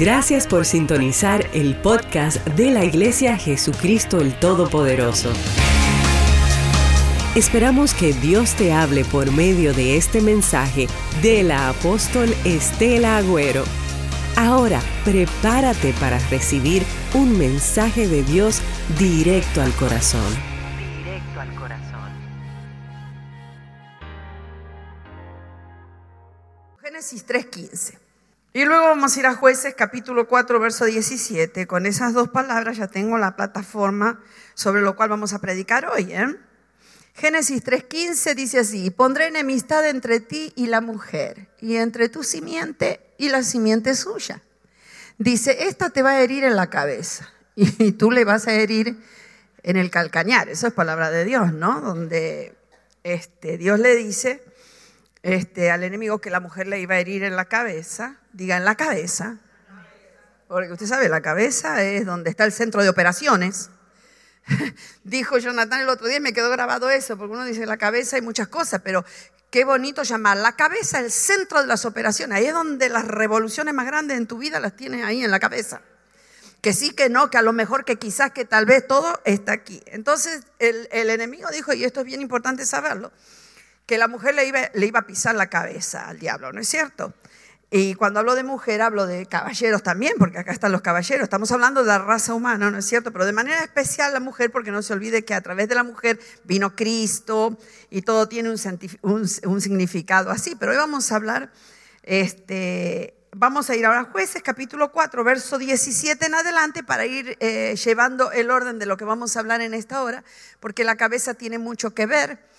Gracias por sintonizar el podcast de la Iglesia Jesucristo el Todopoderoso. Esperamos que Dios te hable por medio de este mensaje de la apóstol Estela Agüero. Ahora, prepárate para recibir un mensaje de Dios directo al corazón. Directo al corazón. Génesis 3.15. Y luego vamos a ir a jueces capítulo 4, verso 17. Con esas dos palabras ya tengo la plataforma sobre lo cual vamos a predicar hoy. ¿eh? Génesis 3.15 dice así, pondré enemistad entre ti y la mujer, y entre tu simiente y la simiente suya. Dice, esta te va a herir en la cabeza, y tú le vas a herir en el calcañar. Eso es palabra de Dios, ¿no? Donde este, Dios le dice este, al enemigo que la mujer le iba a herir en la cabeza, diga en la cabeza, porque usted sabe, la cabeza es donde está el centro de operaciones. Dijo Jonathan el otro día, me quedó grabado eso, porque uno dice la cabeza hay muchas cosas, pero qué bonito llamar la cabeza el centro de las operaciones. Ahí es donde las revoluciones más grandes en tu vida las tienes ahí en la cabeza. Que sí, que no, que a lo mejor, que quizás, que tal vez todo está aquí. Entonces el, enemigo dijo, y esto es bien importante saberlo, que la mujer le iba a pisar la cabeza al diablo, ¿no es cierto? Y cuando hablo de mujer, hablo de caballeros también, porque acá están los caballeros. Estamos hablando de la raza humana, ¿no es cierto? Pero de manera especial la mujer, porque no se olvide que a través de la mujer vino Cristo y todo tiene un, un, significado así. Pero hoy vamos a hablar, este, vamos a ir ahora a jueces, capítulo 4, verso 17 en adelante, para ir eh, llevando el orden de lo que vamos a hablar en esta hora, porque la cabeza tiene mucho que ver.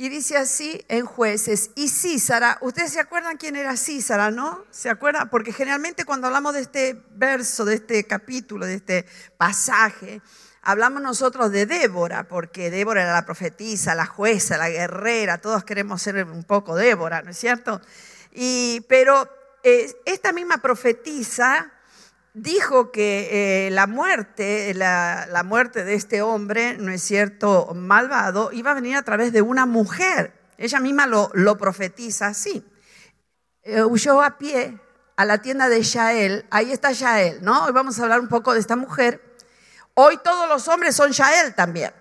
Y dice así en jueces, y Císara, ustedes se acuerdan quién era Císara, ¿no? ¿Se acuerdan? Porque generalmente cuando hablamos de este verso, de este capítulo, de este pasaje, hablamos nosotros de Débora, porque Débora era la profetisa, la jueza, la guerrera, todos queremos ser un poco Débora, ¿no es cierto? Y, pero eh, esta misma profetisa dijo que eh, la muerte, la, muerte de este hombre, ¿no es cierto?, malvado, iba a venir a través de una mujer. Ella misma lo, lo profetiza así. Eh, huyó a pie a la tienda de Yael, ahí está Yael, ¿no? Hoy vamos a hablar un poco de esta mujer. Hoy todos los hombres son Yael también,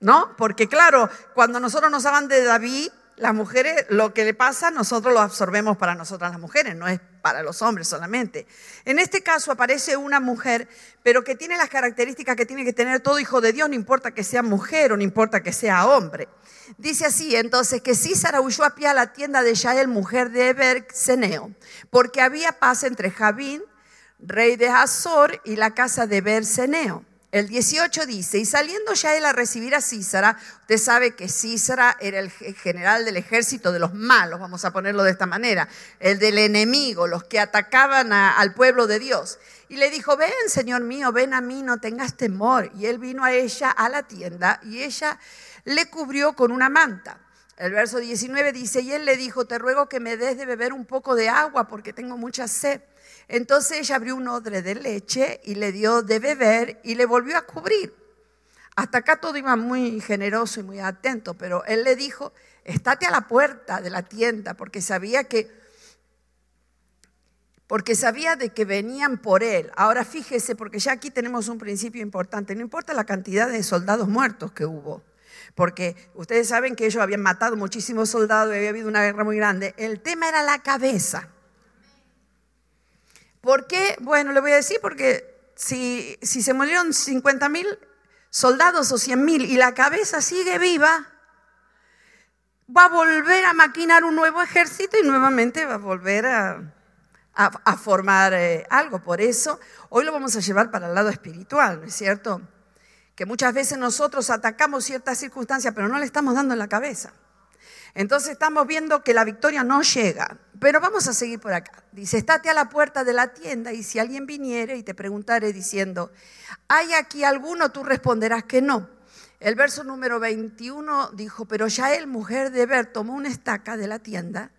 ¿no? Porque claro, cuando nosotros nos hablan de David, las mujeres, lo que le pasa, nosotros lo absorbemos para nosotras las mujeres, no es para los hombres solamente. En este caso aparece una mujer, pero que tiene las características que tiene que tener todo hijo de Dios, no importa que sea mujer o no importa que sea hombre. Dice así, entonces, que Císara huyó a pie a la tienda de Yael, mujer de Eber porque había paz entre Javín, rey de Hazor, y la casa de Berseneo. El 18 dice, y saliendo ya él a recibir a Císara, usted sabe que Císara era el general del ejército de los malos, vamos a ponerlo de esta manera, el del enemigo, los que atacaban al pueblo de Dios. Y le dijo, ven, Señor mío, ven a mí, no tengas temor. Y él vino a ella a la tienda y ella le cubrió con una manta. El verso 19 dice, y él le dijo, te ruego que me des de beber un poco de agua porque tengo mucha sed. Entonces ella abrió un odre de leche y le dio de beber y le volvió a cubrir. Hasta acá todo iba muy generoso y muy atento, pero él le dijo, estate a la puerta de la tienda porque sabía que porque sabía de que venían por él. Ahora fíjese, porque ya aquí tenemos un principio importante, no importa la cantidad de soldados muertos que hubo, porque ustedes saben que ellos habían matado muchísimos soldados y había habido una guerra muy grande, el tema era la cabeza. ¿Por qué? Bueno, le voy a decir porque si, se murieron 50 mil soldados o 100 mil y la cabeza sigue viva, va a volver a maquinar un nuevo ejército y nuevamente va a volver a, a, formar eh, algo. Por eso, hoy lo vamos a llevar para el lado espiritual, ¿no es cierto? Que muchas veces nosotros atacamos ciertas circunstancias, pero no le estamos dando en la cabeza. Entonces estamos viendo que la victoria no llega. Pero vamos a seguir por acá. Dice, estate a la puerta de la tienda y si alguien viniere y te preguntare diciendo, ¿hay aquí alguno? Tú responderás que no. El verso número 21 dijo, pero ya él, mujer de Ver, tomó una estaca de la tienda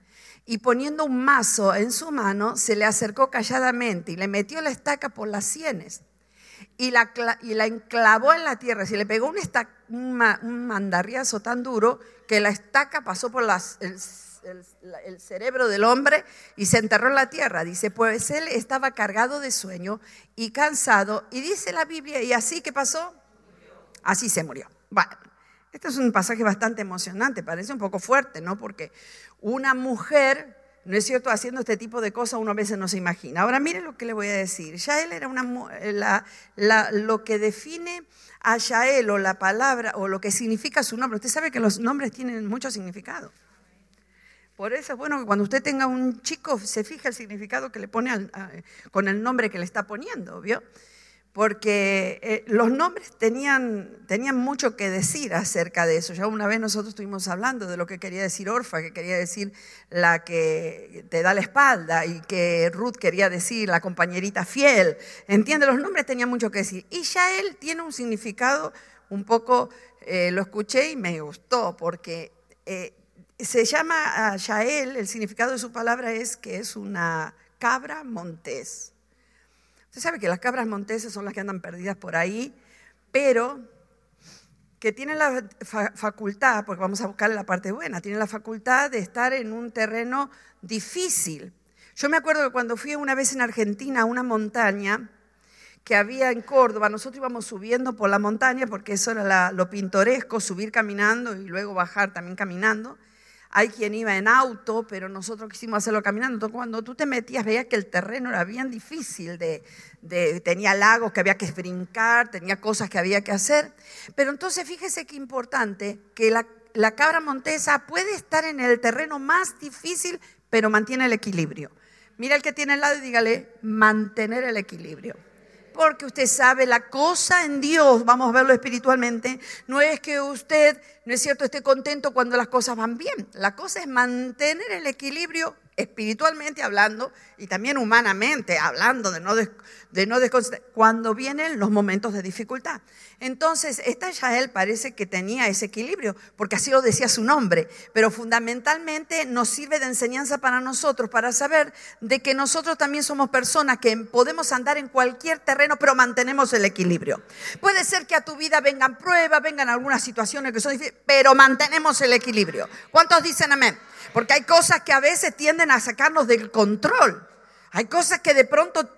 y poniendo un mazo en su mano, se le acercó calladamente y le metió la estaca por las sienes y la, y la enclavó en la tierra. Se le pegó un, estaca, un, mandarriazo tan duro que la estaca pasó por el, el cerebro del hombre y se enterró en la tierra. Dice, pues él estaba cargado de sueño y cansado. Y dice la Biblia, ¿y así qué pasó? Así se murió. Bueno, este es un pasaje bastante emocionante, parece un poco fuerte, ¿no? Porque una mujer, ¿no es cierto?, haciendo este tipo de cosas uno a veces no se imagina. Ahora mire lo que le voy a decir. Yael era una, mu- la- la- lo que define a Yael o la palabra o lo que significa su nombre. Usted sabe que los nombres tienen mucho significado. Por eso es bueno que cuando usted tenga un chico se fije el significado que le pone al- con el nombre que le está poniendo, ¿vio? Porque eh, los nombres tenían, tenían mucho que decir acerca de eso. Ya una vez nosotros estuvimos hablando de lo que quería decir Orfa, que quería decir la que te da la espalda, y que Ruth quería decir la compañerita fiel. ¿Entiende? Los nombres tenían mucho que decir. Y Yael tiene un significado un poco, eh, lo escuché y me gustó, porque eh, se llama a el significado de su palabra es que es una cabra montés. Usted sabe que las cabras monteses son las que andan perdidas por ahí, pero que tienen la fa- facultad, porque vamos a buscarle la parte buena, tienen la facultad de estar en un terreno difícil. Yo me acuerdo que cuando fui una vez en Argentina a una montaña que había en Córdoba, nosotros íbamos subiendo por la montaña, porque eso era lo pintoresco, subir caminando y luego bajar también caminando. Hay quien iba en auto, pero nosotros quisimos hacerlo caminando. Entonces, cuando tú te metías, veías que el terreno era bien difícil. Tenía lagos que había que brincar, tenía cosas que había que hacer. Pero entonces, fíjese qué importante que la, la cabra montesa puede estar en el terreno más difícil, pero mantiene el equilibrio. Mira el que tiene al lado y dígale, mantener el equilibrio. Porque usted sabe, la cosa en Dios, vamos a verlo espiritualmente, no es que usted, no es cierto, esté contento cuando las cosas van bien. La cosa es mantener el equilibrio espiritualmente hablando y también humanamente hablando, de no, de no cuando vienen los momentos de dificultad. Entonces, esta Yael parece que tenía ese equilibrio, porque así lo decía su nombre, pero fundamentalmente nos sirve de enseñanza para nosotros, para saber de que nosotros también somos personas que podemos andar en cualquier terreno, pero mantenemos el equilibrio. Puede ser que a tu vida vengan pruebas, vengan algunas situaciones que son difíciles, pero mantenemos el equilibrio. ¿Cuántos dicen amén? Porque hay cosas que a veces tienden a sacarnos del control. Hay cosas que de pronto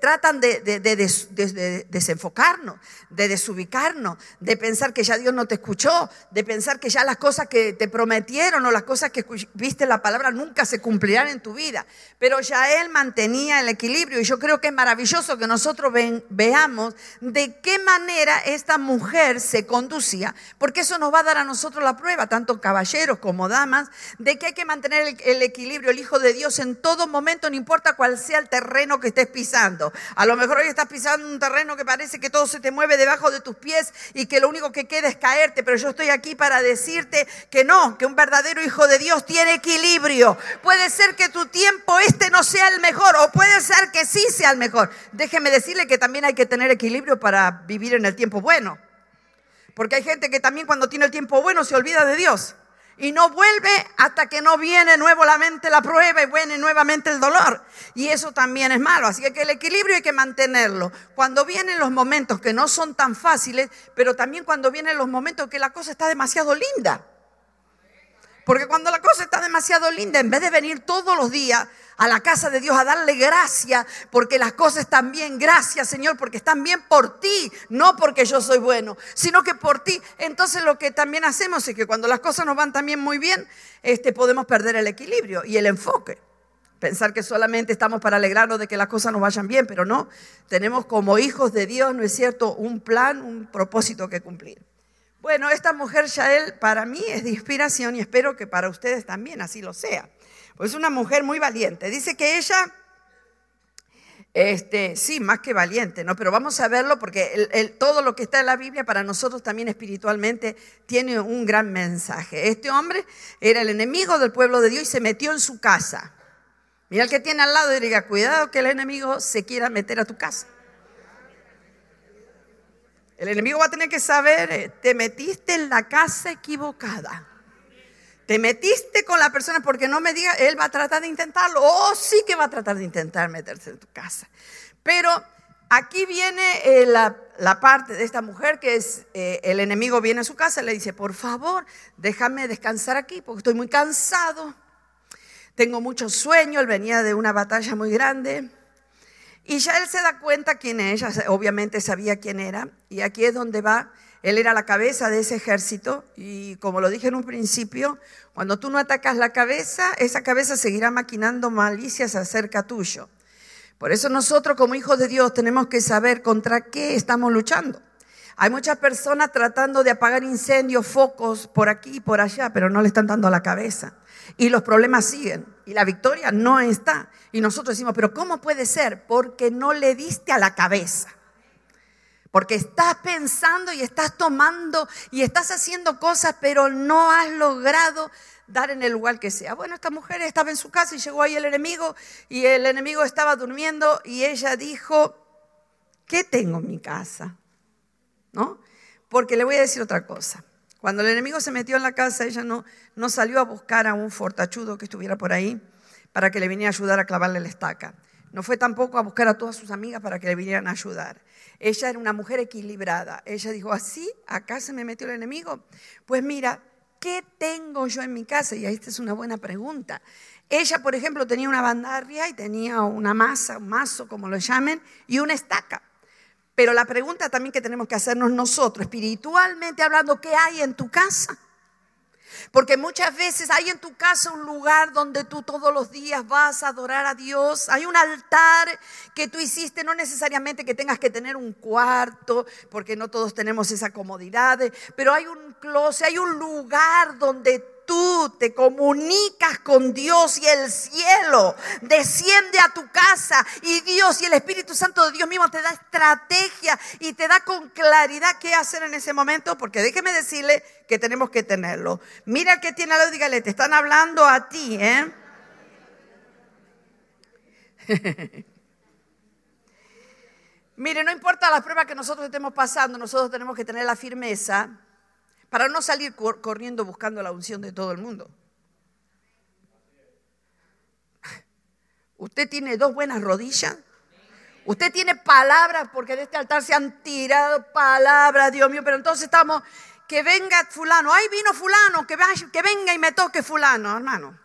tratan de, de- de des- de- de desenfocarnos, de desubicarnos, de pensar que ya Dios no te escuchó, de pensar que ya las cosas que te prometieron o las cosas que viste en la palabra nunca se cumplirán en tu vida. Pero ya Él mantenía el equilibrio y yo creo que es maravilloso que nosotros ven- veamos de qué manera esta mujer se conducía, porque eso nos va a dar a nosotros la prueba, tanto caballeros como damas, de que hay que mantener el equilibrio, el Hijo de Dios en todo momento, no importa cuál sea el terreno que estés pisando. A lo mejor hoy estás pisando un terreno que parece que todo se te mueve debajo de tus pies y que lo único que queda es caerte, pero yo estoy aquí para decirte que no, que un verdadero Hijo de Dios tiene equilibrio. Puede ser que tu tiempo este no sea el mejor o puede ser que sí sea el mejor. Déjeme decirle que también hay que tener equilibrio para vivir en el tiempo bueno. Porque hay gente que también cuando tiene el tiempo bueno se olvida de Dios. Y no vuelve hasta que no viene nuevamente la prueba y viene nuevamente el dolor. Y eso también es malo. Así que el equilibrio hay que mantenerlo. Cuando vienen los momentos que no son tan fáciles, pero también cuando vienen los momentos que la cosa está demasiado linda. Porque cuando la cosa está demasiado linda, en vez de venir todos los días a la casa de Dios a darle gracia, porque las cosas están bien, gracias Señor, porque están bien por ti, no porque yo soy bueno, sino que por ti. Entonces lo que también hacemos es que cuando las cosas nos van también muy bien, este, podemos perder el equilibrio y el enfoque. Pensar que solamente estamos para alegrarnos de que las cosas nos vayan bien, pero no. Tenemos como hijos de Dios, ¿no es cierto?, un plan, un propósito que cumplir. Bueno, esta mujer Yael para mí es de inspiración y espero que para ustedes también así lo sea. Pues es una mujer muy valiente. Dice que ella, este, sí, más que valiente, ¿no? Pero vamos a verlo porque el- todo lo que está en la Biblia para nosotros también espiritualmente tiene un gran mensaje. Este hombre era el enemigo del pueblo de Dios y se metió en su casa. Mira el que tiene al lado y diga, cuidado que el enemigo se quiera meter a tu casa. El enemigo va a tener que saber, eh, te metiste en la casa equivocada. Te metiste con la persona porque no me diga, él va a tratar de intentarlo. Oh, sí que va a tratar de intentar meterse en tu casa. Pero Aquí viene eh, la, la parte de esta mujer que es, eh, el enemigo viene a su casa y le dice, por favor, déjame descansar aquí porque estoy muy cansado, tengo mucho sueño, él venía de una batalla muy grande. Y ya él se da cuenta quién es, obviamente sabía quién era, y aquí es donde va, él era la cabeza de ese ejército, y como lo dije en un principio, cuando tú no atacas la cabeza, esa cabeza seguirá maquinando malicias acerca tuyo. Por eso nosotros como hijos de Dios tenemos que saber contra qué estamos luchando. Hay muchas personas tratando de apagar incendios, focos por aquí y por allá, pero no le están dando a la cabeza. Y los problemas siguen y la victoria no está. Y nosotros decimos, pero ¿cómo puede ser? Porque no le diste a la cabeza. Porque estás pensando y estás tomando y estás haciendo cosas, pero no has logrado dar en el lugar que sea. Bueno, esta mujer estaba en su casa y llegó ahí el enemigo y el enemigo estaba durmiendo y ella dijo, ¿qué tengo en mi casa? ¿No? Porque le voy a decir otra cosa. Cuando el enemigo se metió en la casa, ella no, no salió a buscar a un fortachudo que estuviera por ahí para que le viniera a ayudar a clavarle la estaca. No fue tampoco a buscar a todas sus amigas para que le vinieran a ayudar. Ella era una mujer equilibrada. Ella dijo, ¿así? ¿Acá se me metió el enemigo? Pues mira, ¿qué tengo yo en mi casa? Y esta es una buena pregunta. Ella, por ejemplo, tenía una bandarria y tenía una masa, un mazo, como lo llamen, y una estaca. Pero la pregunta también que tenemos que hacernos nosotros, espiritualmente hablando, ¿qué hay en tu casa? Porque muchas veces hay en tu casa un lugar donde tú todos los días vas a adorar a Dios. Hay un altar que tú hiciste, no necesariamente que tengas que tener un cuarto, porque no todos tenemos esa comodidad, pero hay un closet, hay un lugar donde tú te comunicas con Dios y el cielo desciende a tu casa y Dios y el Espíritu Santo de Dios mismo te da estrategia y te da con claridad qué hacer en ese momento, porque déjeme decirle que tenemos que tenerlo. Mira que tiene a la dígale, te están hablando a ti, ¿eh? Mire, no importa las pruebas que nosotros estemos pasando, nosotros tenemos que tener la firmeza para no salir corriendo buscando la unción de todo el mundo. Usted tiene dos buenas rodillas. Usted tiene palabras, porque de este altar se han tirado palabras, Dios mío, pero entonces estamos, que venga fulano, ay vino fulano, que, que venga y me toque fulano, hermano.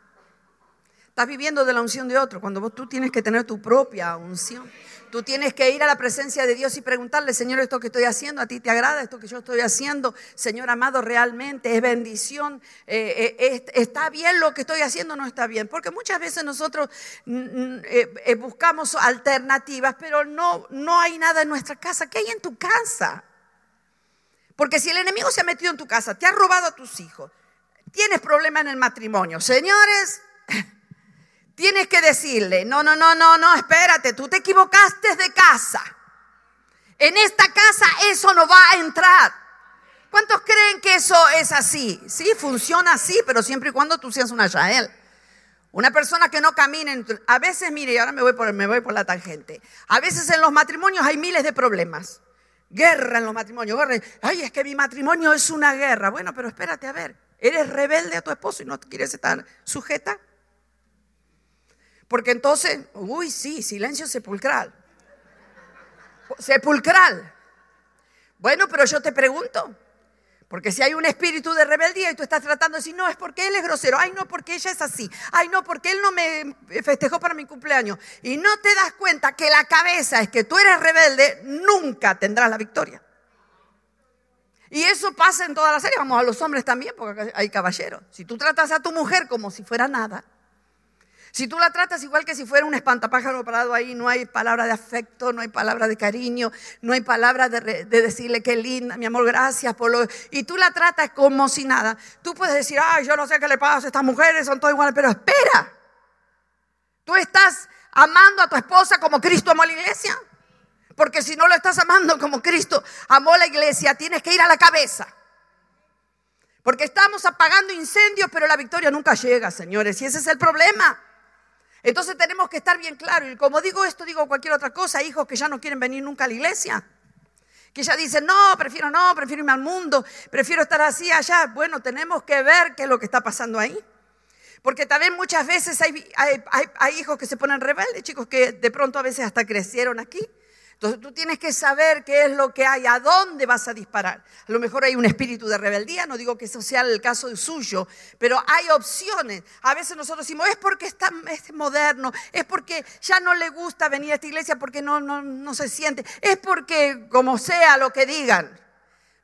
Estás viviendo de la unción de otro, cuando vos, tú tienes que tener tu propia unción. Tú tienes que ir a la presencia de Dios y preguntarle, Señor, esto que estoy haciendo, ¿a ti te agrada esto que yo estoy haciendo? Señor amado, realmente es bendición. Eh, eh, ¿Está bien lo que estoy haciendo no está bien? Porque muchas veces nosotros mm, mm, eh, buscamos alternativas, pero no, no hay nada en nuestra casa. ¿Qué hay en tu casa? Porque si el enemigo se ha metido en tu casa, te ha robado a tus hijos, tienes problema en el matrimonio, señores, Tienes que decirle, no, no, no, no, no, espérate, tú te equivocaste de casa. En esta casa eso no va a entrar. ¿Cuántos creen que eso es así? Sí, funciona así, pero siempre y cuando tú seas una Yael. Una persona que no camine, a veces, mire, y ahora me voy, por, me voy por la tangente, a veces en los matrimonios hay miles de problemas. Guerra en los matrimonios. Ay, es que mi matrimonio es una guerra. Bueno, pero espérate, a ver, ¿eres rebelde a tu esposo y no quieres estar sujeta? Porque entonces, uy, sí, silencio sepulcral. Sepulcral. Bueno, pero yo te pregunto, porque si hay un espíritu de rebeldía y tú estás tratando de decir, no, es porque él es grosero, ay, no, porque ella es así, ay, no, porque él no me festejó para mi cumpleaños, y no te das cuenta que la cabeza es que tú eres rebelde, nunca tendrás la victoria. Y eso pasa en todas las áreas, vamos a los hombres también, porque hay caballeros. Si tú tratas a tu mujer como si fuera nada, si tú la tratas igual que si fuera un espantapájaro parado ahí, no hay palabra de afecto, no hay palabra de cariño, no hay palabra de, decirle qué linda, mi amor, gracias por lo... Y tú la tratas como si nada. Tú puedes decir, ay, yo no sé qué le pasa, estas mujeres son todas iguales, pero espera. Tú estás amando a tu esposa como Cristo amó a la iglesia. Porque si no lo estás amando como Cristo amó a la iglesia, tienes que ir a la cabeza. Porque estamos apagando incendios, pero la victoria nunca llega, señores. Y ese es el problema. Entonces tenemos que estar bien claros. Y como digo esto, digo cualquier otra cosa. Hijos que ya no quieren venir nunca a la iglesia. Que ya dicen, no, prefiero no, prefiero irme al mundo, prefiero estar así allá. Bueno, tenemos que ver qué es lo que está pasando ahí. Porque también muchas veces hay, hay, hijos que se ponen rebeldes, chicos que de pronto a veces hasta crecieron aquí. Entonces tú tienes que saber qué es lo que hay, a dónde vas a disparar. A lo mejor hay un espíritu de rebeldía, no digo que eso sea el caso suyo, pero hay opciones. A veces nosotros decimos, es porque está, es moderno, es porque ya no le gusta venir a esta iglesia porque no, no, no se siente, es porque como sea lo que digan.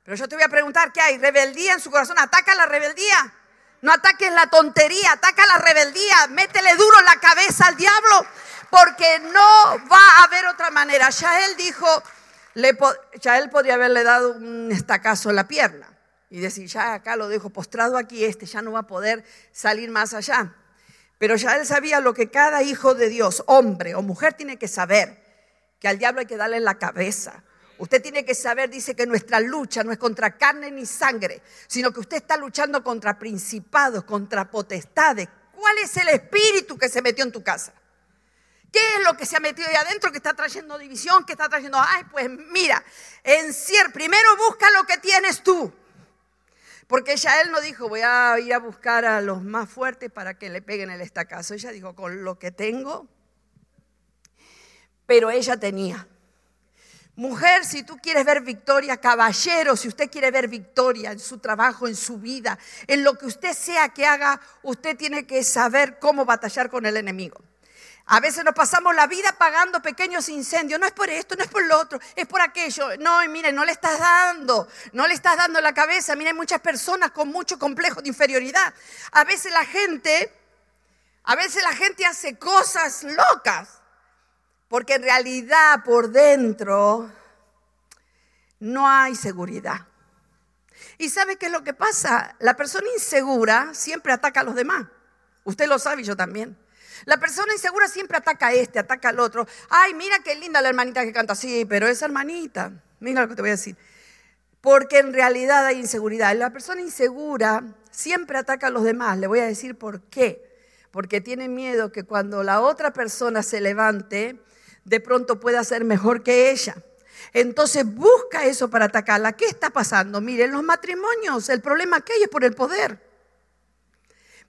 Pero yo te voy a preguntar, ¿qué hay? ¿Rebeldía en su corazón? ¿Ataca la rebeldía? No ataques la tontería, ataca la rebeldía, métele duro en la cabeza al diablo porque no va a haber otra manera. Ya él dijo, ya él podría haberle dado un estacazo en la pierna y decir, ya acá lo dejo postrado aquí, este ya no va a poder salir más allá. Pero ya él sabía lo que cada hijo de Dios, hombre o mujer, tiene que saber, que al diablo hay que darle la cabeza. Usted tiene que saber, dice que nuestra lucha no es contra carne ni sangre, sino que usted está luchando contra principados, contra potestades. ¿Cuál es el espíritu que se metió en tu casa? ¿Qué es lo que se ha metido ahí adentro que está trayendo división, que está trayendo, ay, pues mira, encier, primero busca lo que tienes tú. Porque ella él no dijo, voy a ir a buscar a los más fuertes para que le peguen el estacazo. Ella dijo, con lo que tengo, pero ella tenía. Mujer, si tú quieres ver victoria, caballero, si usted quiere ver victoria en su trabajo, en su vida, en lo que usted sea que haga, usted tiene que saber cómo batallar con el enemigo. A veces nos pasamos la vida pagando pequeños incendios. No es por esto, no es por lo otro, es por aquello. No, y mire, no le estás dando, no le estás dando la cabeza. Mire, hay muchas personas con mucho complejo de inferioridad. A veces la gente, a veces la gente hace cosas locas, porque en realidad por dentro no hay seguridad. ¿Y sabe qué es lo que pasa? La persona insegura siempre ataca a los demás. Usted lo sabe y yo también. La persona insegura siempre ataca a este, ataca al otro. Ay, mira qué linda la hermanita que canta. Sí, pero esa hermanita, mira lo que te voy a decir. Porque en realidad hay inseguridad. La persona insegura siempre ataca a los demás. Le voy a decir por qué. Porque tiene miedo que cuando la otra persona se levante, de pronto pueda ser mejor que ella. Entonces busca eso para atacarla. ¿Qué está pasando? Miren, los matrimonios, el problema que hay es por el poder.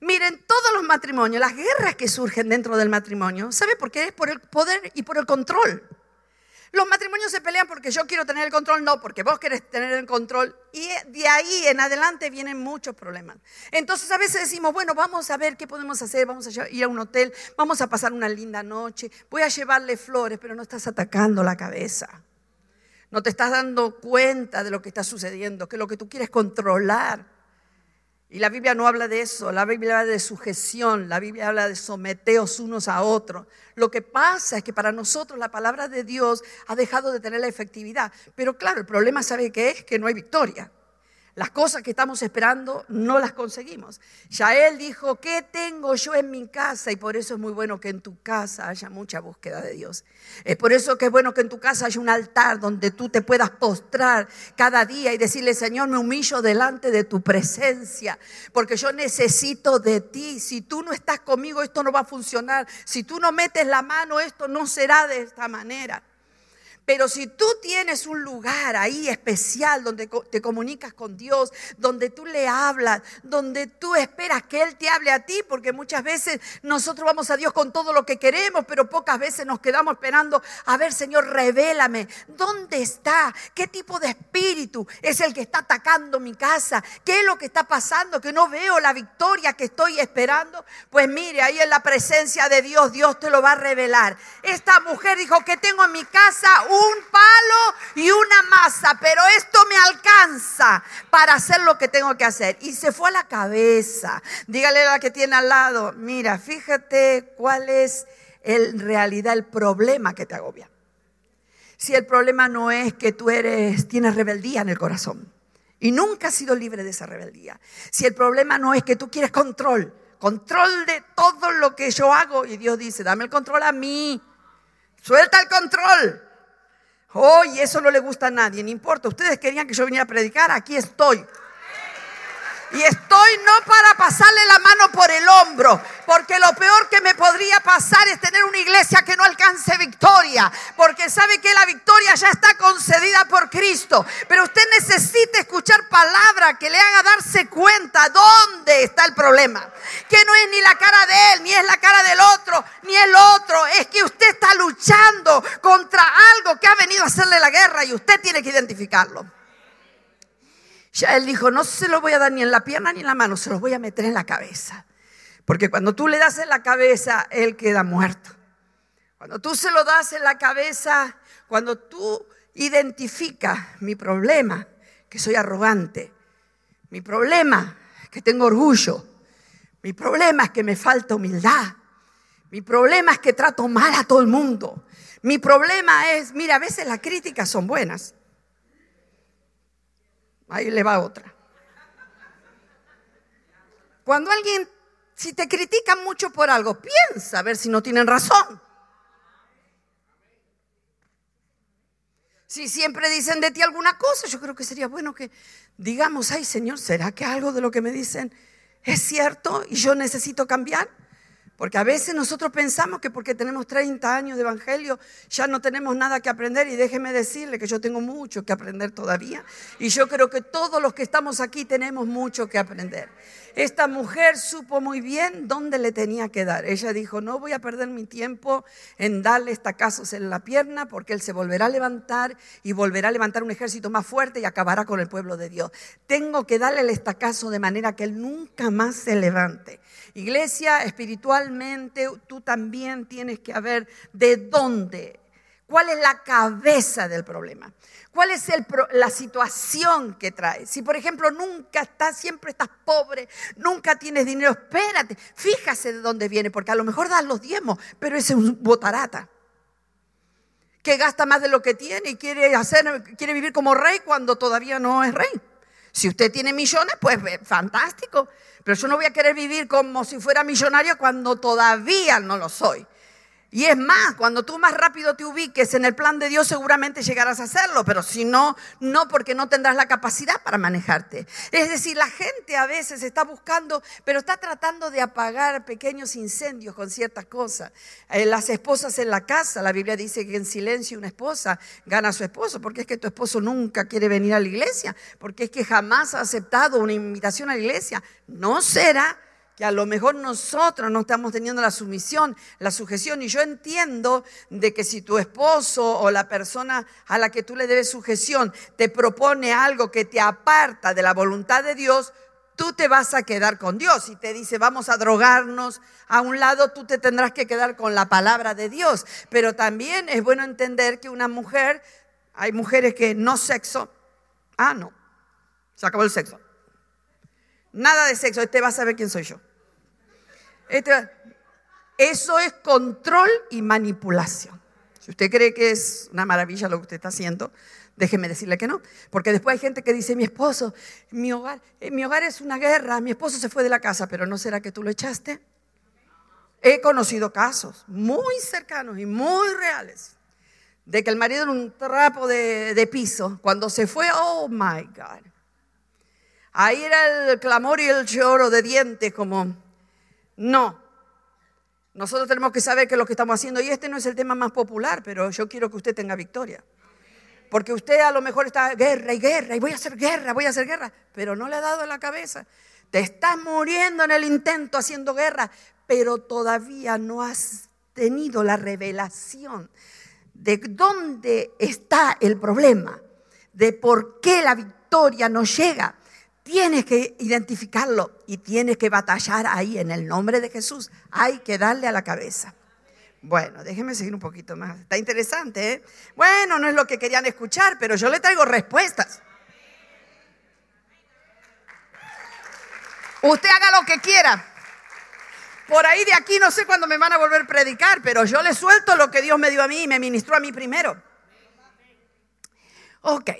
Miren, todos los matrimonios, las guerras que surgen dentro del matrimonio, ¿sabe por qué? Es por el poder y por el control. Los matrimonios se pelean porque yo quiero tener el control, no, porque vos querés tener el control. Y de ahí en adelante vienen muchos problemas. Entonces a veces decimos, bueno, vamos a ver qué podemos hacer, vamos a ir a un hotel, vamos a pasar una linda noche, voy a llevarle flores, pero no estás atacando la cabeza. No te estás dando cuenta de lo que está sucediendo, que lo que tú quieres controlar. Y la Biblia no habla de eso, la Biblia habla de sujeción, la Biblia habla de someteos unos a otros. Lo que pasa es que para nosotros la palabra de Dios ha dejado de tener la efectividad. Pero claro, el problema, ¿sabe qué es? Que no hay victoria. Las cosas que estamos esperando no las conseguimos. Ya él dijo, ¿qué tengo yo en mi casa? Y por eso es muy bueno que en tu casa haya mucha búsqueda de Dios. Es por eso que es bueno que en tu casa haya un altar donde tú te puedas postrar cada día y decirle, Señor, me humillo delante de tu presencia, porque yo necesito de ti. Si tú no estás conmigo, esto no va a funcionar. Si tú no metes la mano, esto no será de esta manera. Pero si tú tienes un lugar ahí especial donde te comunicas con Dios, donde tú le hablas, donde tú esperas que Él te hable a ti, porque muchas veces nosotros vamos a Dios con todo lo que queremos, pero pocas veces nos quedamos esperando, a ver Señor, revélame, ¿dónde está? ¿Qué tipo de espíritu es el que está atacando mi casa? ¿Qué es lo que está pasando? Que no veo la victoria que estoy esperando. Pues mire, ahí en la presencia de Dios, Dios te lo va a revelar. Esta mujer dijo que tengo en mi casa un palo y una masa, pero esto me alcanza para hacer lo que tengo que hacer. Y se fue a la cabeza. Dígale a la que tiene al lado, mira, fíjate cuál es en realidad el problema que te agobia. Si el problema no es que tú eres, tienes rebeldía en el corazón y nunca has sido libre de esa rebeldía. Si el problema no es que tú quieres control, control de todo lo que yo hago y Dios dice, dame el control a mí. Suelta el control. Hoy eso no le gusta a nadie, no importa. Ustedes querían que yo viniera a predicar, aquí estoy. Y estoy no para pasarle la mano por el hombro, porque lo peor que me podría pasar es tener una iglesia que no alcance victoria, porque sabe que la victoria ya está concedida por Cristo. Pero usted necesita escuchar palabra que le haga darse cuenta dónde está el problema. Que no es ni la cara de él, ni es la cara del otro, ni el otro. Es que usted está luchando contra algo que ha venido a hacerle la guerra y usted tiene que identificarlo. Ya él dijo, no se lo voy a dar ni en la pierna ni en la mano, se lo voy a meter en la cabeza. Porque cuando tú le das en la cabeza, él queda muerto. Cuando tú se lo das en la cabeza, cuando tú identificas mi problema, que soy arrogante, mi problema, que tengo orgullo, mi problema es que me falta humildad, mi problema es que trato mal a todo el mundo, mi problema es, mira, a veces las críticas son buenas. Ahí le va otra. Cuando alguien, si te critican mucho por algo, piensa a ver si no tienen razón. Si siempre dicen de ti alguna cosa, yo creo que sería bueno que digamos, ay Señor, ¿será que algo de lo que me dicen es cierto y yo necesito cambiar? Porque a veces nosotros pensamos que porque tenemos 30 años de evangelio ya no tenemos nada que aprender y déjeme decirle que yo tengo mucho que aprender todavía. Y yo creo que todos los que estamos aquí tenemos mucho que aprender. Esta mujer supo muy bien dónde le tenía que dar. Ella dijo, no voy a perder mi tiempo en darle estacazos en la pierna porque él se volverá a levantar y volverá a levantar un ejército más fuerte y acabará con el pueblo de Dios. Tengo que darle el estacazo de manera que él nunca más se levante. Iglesia, tú también tienes que ver de dónde, cuál es la cabeza del problema. ¿Cuál es la situación que trae? Si, por ejemplo, nunca estás, siempre estás pobre, nunca tienes dinero, espérate, fíjase de dónde viene, porque a lo mejor das los diezmos, pero ese es un botarata que gasta más de lo que tiene y quiere vivir como rey cuando todavía no es rey. Si usted tiene millones, pues fantástico. Pero yo no voy a querer vivir como si fuera millonario cuando todavía no lo soy. Y es más, cuando tú más rápido te ubiques en el plan de Dios, seguramente llegarás a hacerlo, pero si no, no porque no tendrás la capacidad para manejarte. Es decir, la gente a veces está buscando, pero está tratando de apagar pequeños incendios con ciertas cosas. Eh, las esposas en la casa, la Biblia dice que en silencio una esposa gana a su esposo, porque es que tu esposo nunca quiere venir a la iglesia, porque es que jamás ha aceptado una invitación a la iglesia. No será que a lo mejor nosotros no estamos teniendo la sumisión, la sujeción. Y yo entiendo de que si tu esposo o la persona a la que tú le debes sujeción te propone algo que te aparta de la voluntad de Dios, tú te vas a quedar con Dios. Y te dice, vamos a drogarnos a un lado, tú te tendrás que quedar con la palabra de Dios. Pero también es bueno entender que una mujer, hay mujeres que no sexo, ah, no, se acabó el sexo. Nada de sexo, este va a saber quién soy yo. Este, eso es control y manipulación. Si usted cree que es una maravilla lo que usted está haciendo, déjeme decirle que no. Porque después hay gente que dice, mi esposo, mi hogar, eh, mi hogar es una guerra, mi esposo se fue de la casa, pero ¿no será que tú lo echaste? He conocido casos muy cercanos y muy reales de que el marido era un trapo de, de piso. Cuando se fue, oh my God. Ahí era el clamor y el lloro de dientes como, no. Nosotros tenemos que saber qué es lo que estamos haciendo y este no es el tema más popular, pero yo quiero que usted tenga victoria. Porque usted a lo mejor está guerra y guerra y voy a hacer guerra, voy a hacer guerra, pero no le ha dado la cabeza. Te estás muriendo en el intento haciendo guerra, pero todavía no has tenido la revelación de dónde está el problema, de por qué la victoria no llega. Tienes que identificarlo y tienes que batallar ahí en el nombre de Jesús. Hay que darle a la cabeza. Bueno, déjenme seguir un poquito más. Está interesante, ¿eh? Bueno, no es lo que querían escuchar, pero yo le traigo respuestas. Usted haga lo que quiera. Por ahí de aquí no sé cuándo me van a volver a predicar, pero yo le suelto lo que Dios me dio a mí y me ministró a mí primero. Ok,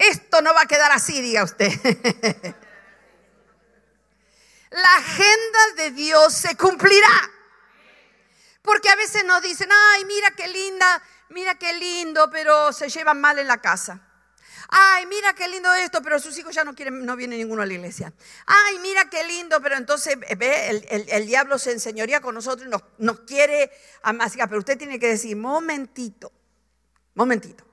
esto no va a quedar así, diga usted. La agenda de Dios se cumplirá. Porque a veces nos dicen, ay, mira qué linda, mira qué lindo, pero se llevan mal en la casa. Ay, mira qué lindo esto, pero sus hijos ya no quieren, no viene ninguno a la iglesia. Ay, mira qué lindo, pero entonces ve, el, diablo se enseñoría con nosotros y nos, nos quiere amascar. Pero usted tiene que decir, momentito, momentito.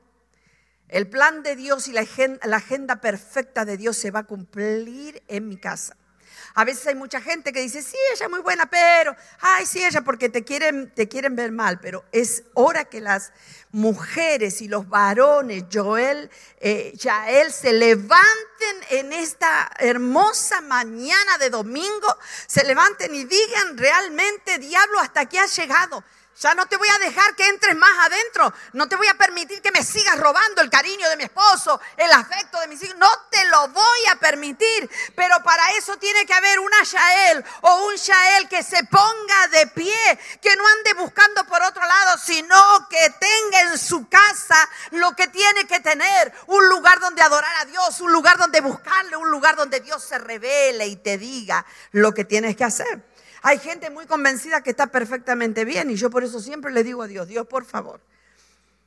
El plan de Dios y la agenda, perfecta de Dios se va a cumplir en mi casa. A veces hay mucha gente que dice, sí, ella es muy buena, pero, ay, sí, ella, porque te quieren, te quieren ver mal. Pero es hora que las mujeres y los varones, Joel, eh, se levanten en esta hermosa mañana de domingo, se levanten y digan realmente, diablo, hasta aquí has llegado. Ya no te voy a dejar que entres más adentro. No te voy a permitir que me sigas robando el cariño de mi esposo, el afecto de mis hijos. No te lo voy a permitir. Pero para eso tiene que haber una Shael o un Shael que se ponga de pie, que no ande buscando por otro lado, sino que tenga en su casa lo que tiene que tener. Un lugar donde adorar a Dios, un lugar donde buscarle, un lugar donde Dios se revele y te diga lo que tienes que hacer. Hay gente muy convencida que está perfectamente bien y yo por eso siempre le digo a Dios, Dios, por favor.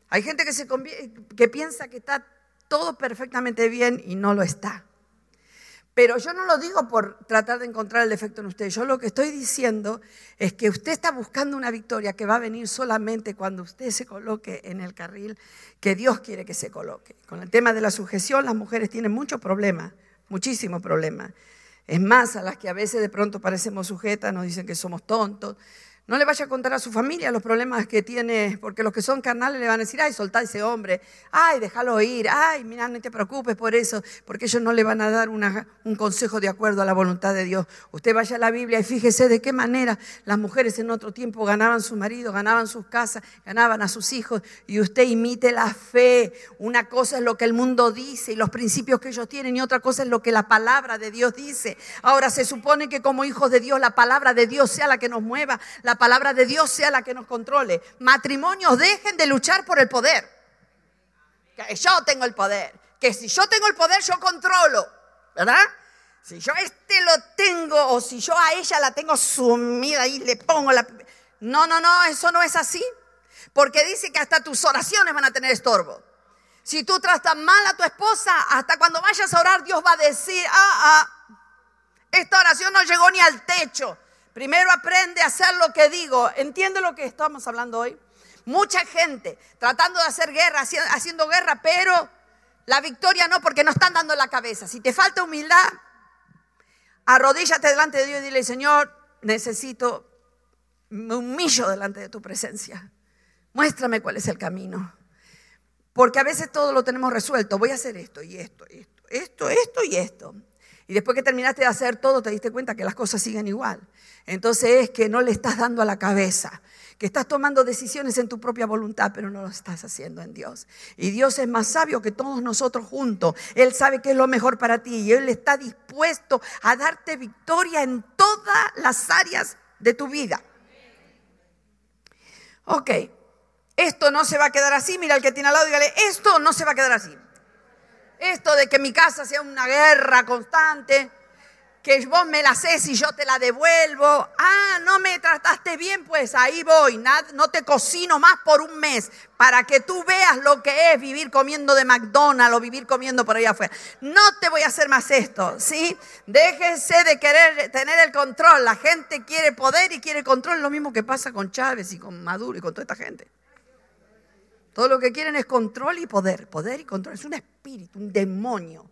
Hay gente que, que piensa que está todo perfectamente bien y no lo está. Pero yo no lo digo por tratar de encontrar el defecto en usted. Yo lo que estoy diciendo es que usted está buscando una victoria que va a venir solamente cuando usted se coloque en el carril que Dios quiere que se coloque. Con el tema de la sujeción, las mujeres tienen muchos problemas, muchísimos problemas. Es más, a las que a veces de pronto parecemos sujetas nos dicen que somos tontos, no le vaya a contar a su familia los problemas que tiene, porque los que son carnales le van a decir, ay, soltá a ese hombre, ay, déjalo ir, ay, mira, no te preocupes por eso, porque ellos no le van a dar un consejo de acuerdo a la voluntad de Dios. Usted vaya a la Biblia y fíjese de qué manera las mujeres en otro tiempo ganaban su marido, ganaban sus casas, ganaban a sus hijos, y usted imite la fe. Una cosa es lo que el mundo dice y los principios que ellos tienen, y otra cosa es lo que la palabra de Dios dice. Ahora se supone que como hijos de Dios, la palabra de Dios sea la que nos mueva, la palabra de Dios sea la que nos controle. Matrimonios, dejen de luchar por el poder. Que yo tengo el poder. Que si yo tengo el poder, yo controlo. ¿Verdad? Si yo este lo tengo o si yo a ella la tengo sumida y le pongo la... No, no, no, eso no es así. Porque dice que hasta tus oraciones van a tener estorbo. Si tú tratas mal a tu esposa, hasta cuando vayas a orar, Dios va a decir, ah, ah, esta oración no llegó ni al techo. Primero aprende a hacer lo que digo. ¿Entiende lo que estamos hablando hoy? Mucha gente tratando de hacer guerra, haciendo guerra, pero la victoria no, porque no están dando la cabeza. Si te falta humildad, arrodíllate delante de Dios y dile, Señor, necesito, me humillo delante de tu presencia. Muéstrame cuál es el camino. Porque a veces todo lo tenemos resuelto. Voy a hacer esto y esto, esto, esto, esto y esto. Y después que terminaste de hacer todo, te diste cuenta que las cosas siguen igual. Entonces es que no le estás dando a la cabeza, que estás tomando decisiones en tu propia voluntad, pero no lo estás haciendo en Dios. Y Dios es más sabio que todos nosotros juntos. Él sabe qué es lo mejor para ti y Él está dispuesto a darte victoria en todas las áreas de tu vida. Ok, esto no se va a quedar así. Mira al que tiene al lado dígale, esto no se va a quedar así. Esto de que mi casa sea una guerra constante, que vos me la haces y yo te la devuelvo. Ah, no me trataste bien, pues ahí voy. No te cocino más por un mes para que tú veas lo que es vivir comiendo de McDonald's o vivir comiendo por ahí afuera. No te voy a hacer más esto, ¿sí? Déjense de querer tener el control. La gente quiere poder y quiere control. Lo mismo que pasa con Chávez y con Maduro y con toda esta gente. Todo lo que quieren es control y poder. Poder y control. Es un espíritu, un demonio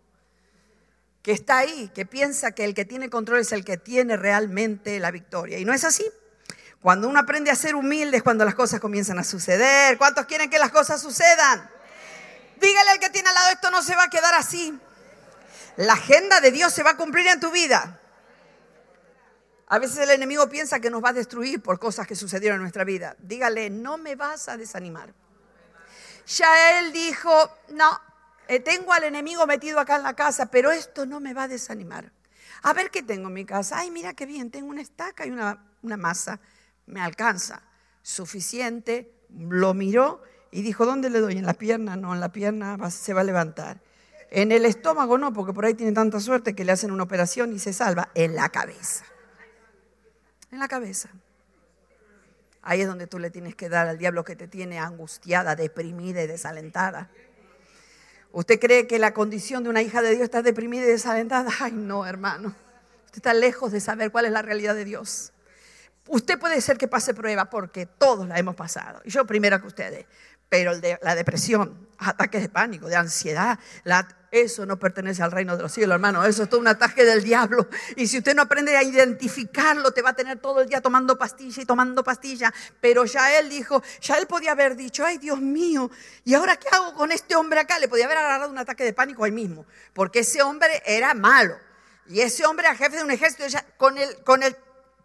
que está ahí, que piensa que el que tiene control es el que tiene realmente la victoria. Y no es así. Cuando uno aprende a ser humilde es cuando las cosas comienzan a suceder. ¿Cuántos quieren que las cosas sucedan? Dígale al que tiene al lado, esto no se va a quedar así. La agenda de Dios se va a cumplir en tu vida. A veces el enemigo piensa que nos va a destruir por cosas que sucedieron en nuestra vida. Dígale, no me vas a desanimar. Ya él dijo, no, eh, tengo al enemigo metido acá en la casa, pero esto no me va a desanimar. A ver qué tengo en mi casa. Ay, mira qué bien, tengo una estaca y una, masa. Me alcanza. Suficiente. Lo miró y dijo, ¿dónde le doy? ¿En la pierna? No, en la pierna se va a levantar. En el estómago no, porque por ahí tiene tanta suerte que le hacen una operación y se salva. En la cabeza. En la cabeza. Ahí es donde tú le tienes que dar al diablo que te tiene angustiada, deprimida y desalentada. ¿Usted cree que la condición de una hija de Dios está deprimida y desalentada? Ay, no, hermano. Usted está lejos de saber cuál es la realidad de Dios. Usted puede ser que pase prueba porque todos la hemos pasado. Y yo primero que ustedes. Pero la depresión, ataques de pánico, de ansiedad, Eso no pertenece al reino de los cielos, hermano. Eso es todo un ataque del diablo. Y si usted no aprende a identificarlo, te va a tener todo el día tomando pastilla y tomando pastilla. Pero ya él dijo, ya él podía haber dicho, ay Dios mío, ¿y ahora qué hago con este hombre acá? Le podía haber agarrado un ataque de pánico ahí mismo. Porque ese hombre era malo. Y ese hombre era jefe de un ejército. con el, con el,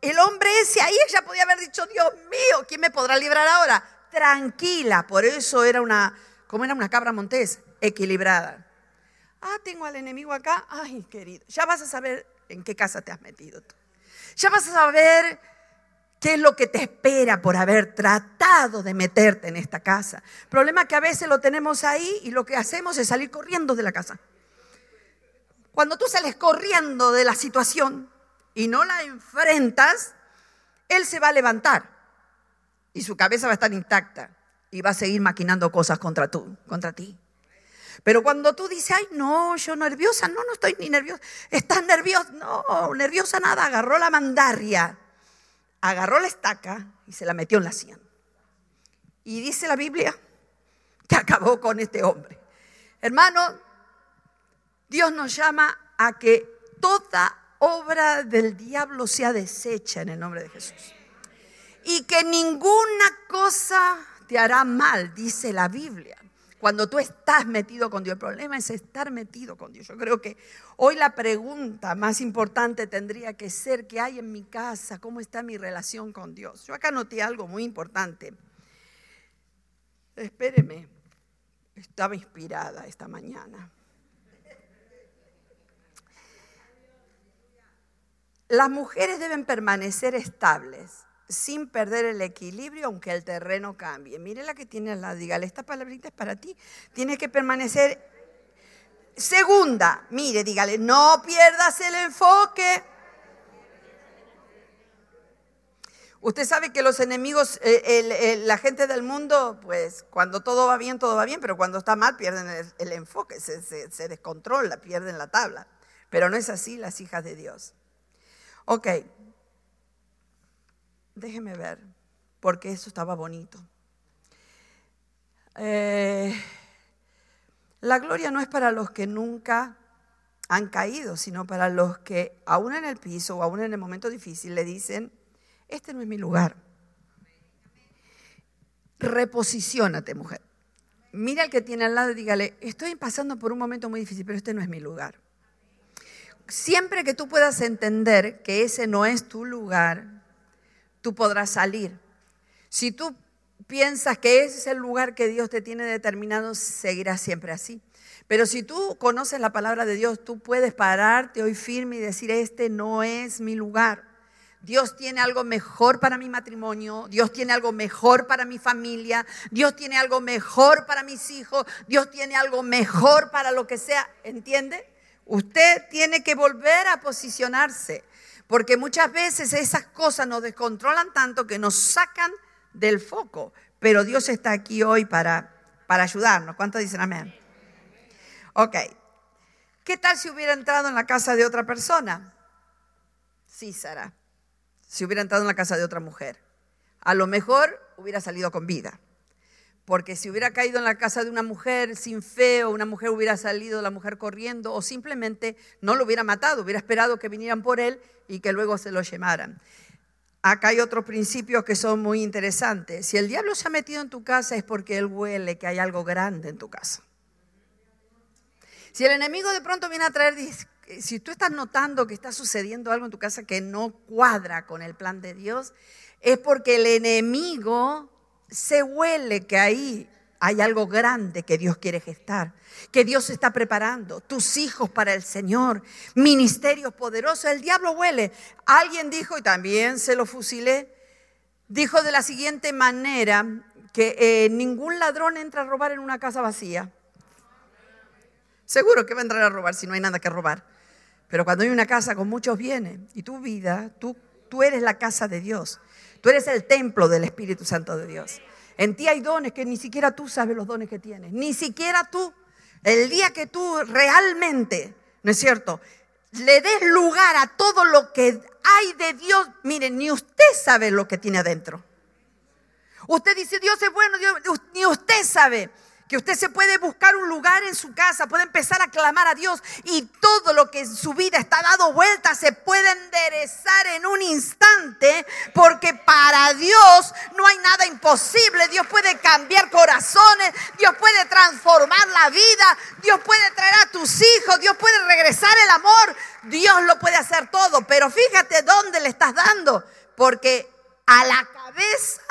el hombre ese ahí, ella podía haber dicho, Dios mío, ¿quién me podrá librar ahora? Tranquila. Por eso era una, como era una cabra montés, equilibrada. Ah, tengo al enemigo acá. Ay, querido, ya vas a saber en qué casa te has metido tú. Ya vas a saber qué es lo que te espera por haber tratado de meterte en esta casa. Problema que a veces lo tenemos ahí y lo que hacemos es salir corriendo de la casa. Cuando tú sales corriendo de la situación y no la enfrentas, él se va a levantar y su cabeza va a estar intacta y va a seguir maquinando cosas contra, tú, contra ti. Pero cuando tú dices, ay, no, yo nerviosa, no, no estoy ni nerviosa, estás nerviosa, no, nerviosa nada, agarró la mandaria, agarró la estaca y se la metió en la sien. Y dice la Biblia que acabó con este hombre. Hermano, Dios nos llama a que toda obra del diablo sea deshecha en el nombre de Jesús. Y que ninguna cosa te hará mal, dice la Biblia cuando tú estás metido con Dios. El problema es estar metido con Dios. Yo creo que hoy la pregunta más importante tendría que ser qué hay en mi casa, cómo está mi relación con Dios. Yo acá noté algo muy importante. Espéreme, estaba inspirada esta mañana. Las mujeres deben permanecer estables sin perder el equilibrio aunque el terreno cambie. Mire la que tiene al lado, dígale, esta palabrita es para ti. Tiene que permanecer. Segunda, mire, dígale, no pierdas el enfoque. Usted sabe que los enemigos, eh, la gente del mundo, pues cuando todo va bien, todo va bien, pero cuando está mal pierden el, enfoque, se, se descontrola, pierden la tabla. Pero no es así las hijas de Dios. Ok, déjeme ver, porque eso estaba bonito. Eh, la gloria no es para los que nunca han caído, sino para los que aún en el piso o aún en el momento difícil le dicen, este no es mi lugar. Reposiciónate, mujer. Mira al que tiene al lado y dígale, estoy pasando por un momento muy difícil, pero este no es mi lugar. Siempre que tú puedas entender que ese no es tu lugar, tú podrás salir. Si tú piensas que ese es el lugar que Dios te tiene determinado, seguirás siempre así. Pero si tú conoces la palabra de Dios, tú puedes pararte hoy firme y decir, este no es mi lugar. Dios tiene algo mejor para mi matrimonio, Dios tiene algo mejor para mi familia, Dios tiene algo mejor para mis hijos, Dios tiene algo mejor para lo que sea, ¿entiende? Usted tiene que volver a posicionarse. Porque muchas veces esas cosas nos descontrolan tanto que nos sacan del foco. Pero Dios está aquí hoy para, para ayudarnos. ¿Cuántos dicen amén? Ok. ¿Qué tal si hubiera entrado en la casa de otra persona? Sí, Sara. Si hubiera entrado en la casa de otra mujer. A lo mejor hubiera salido con vida. Porque si hubiera caído en la casa de una mujer sin fe o una mujer hubiera salido la mujer corriendo o simplemente no lo hubiera matado, hubiera esperado que vinieran por él y que luego se lo llevaran. Acá hay otros principios que son muy interesantes. Si el diablo se ha metido en tu casa es porque él huele que hay algo grande en tu casa. Si el enemigo de pronto viene a traer, si tú estás notando que está sucediendo algo en tu casa que no cuadra con el plan de Dios, es porque el enemigo se huele que ahí hay algo grande que Dios quiere gestar, que Dios está preparando, tus hijos para el Señor, ministerios poderosos. El diablo huele. Alguien dijo, y también se lo fusilé, dijo de la siguiente manera que eh, ningún ladrón entra a robar en una casa vacía. Seguro que va a entrar a robar si no hay nada que robar. Pero cuando hay una casa con muchos bienes y tu vida, tú, tú eres la casa de Dios. Tú eres el templo del Espíritu Santo de Dios. En ti hay dones que ni siquiera tú sabes los dones que tienes. Ni siquiera tú. El día que tú realmente, ¿no es cierto? Le des lugar a todo lo que hay de Dios. Miren, ni usted sabe lo que tiene adentro. Usted dice, Dios es bueno, Dios, ni usted sabe que usted se puede buscar un lugar en su casa, puede empezar a clamar a Dios y todo lo que en su vida está dado vuelta se puede enderezar en un instante, porque para Dios no hay nada imposible. Dios puede cambiar corazones, Dios puede transformar la vida, Dios puede traer a tus hijos, Dios puede regresar el amor, Dios lo puede hacer todo, pero fíjate dónde le estás dando, porque a la cabeza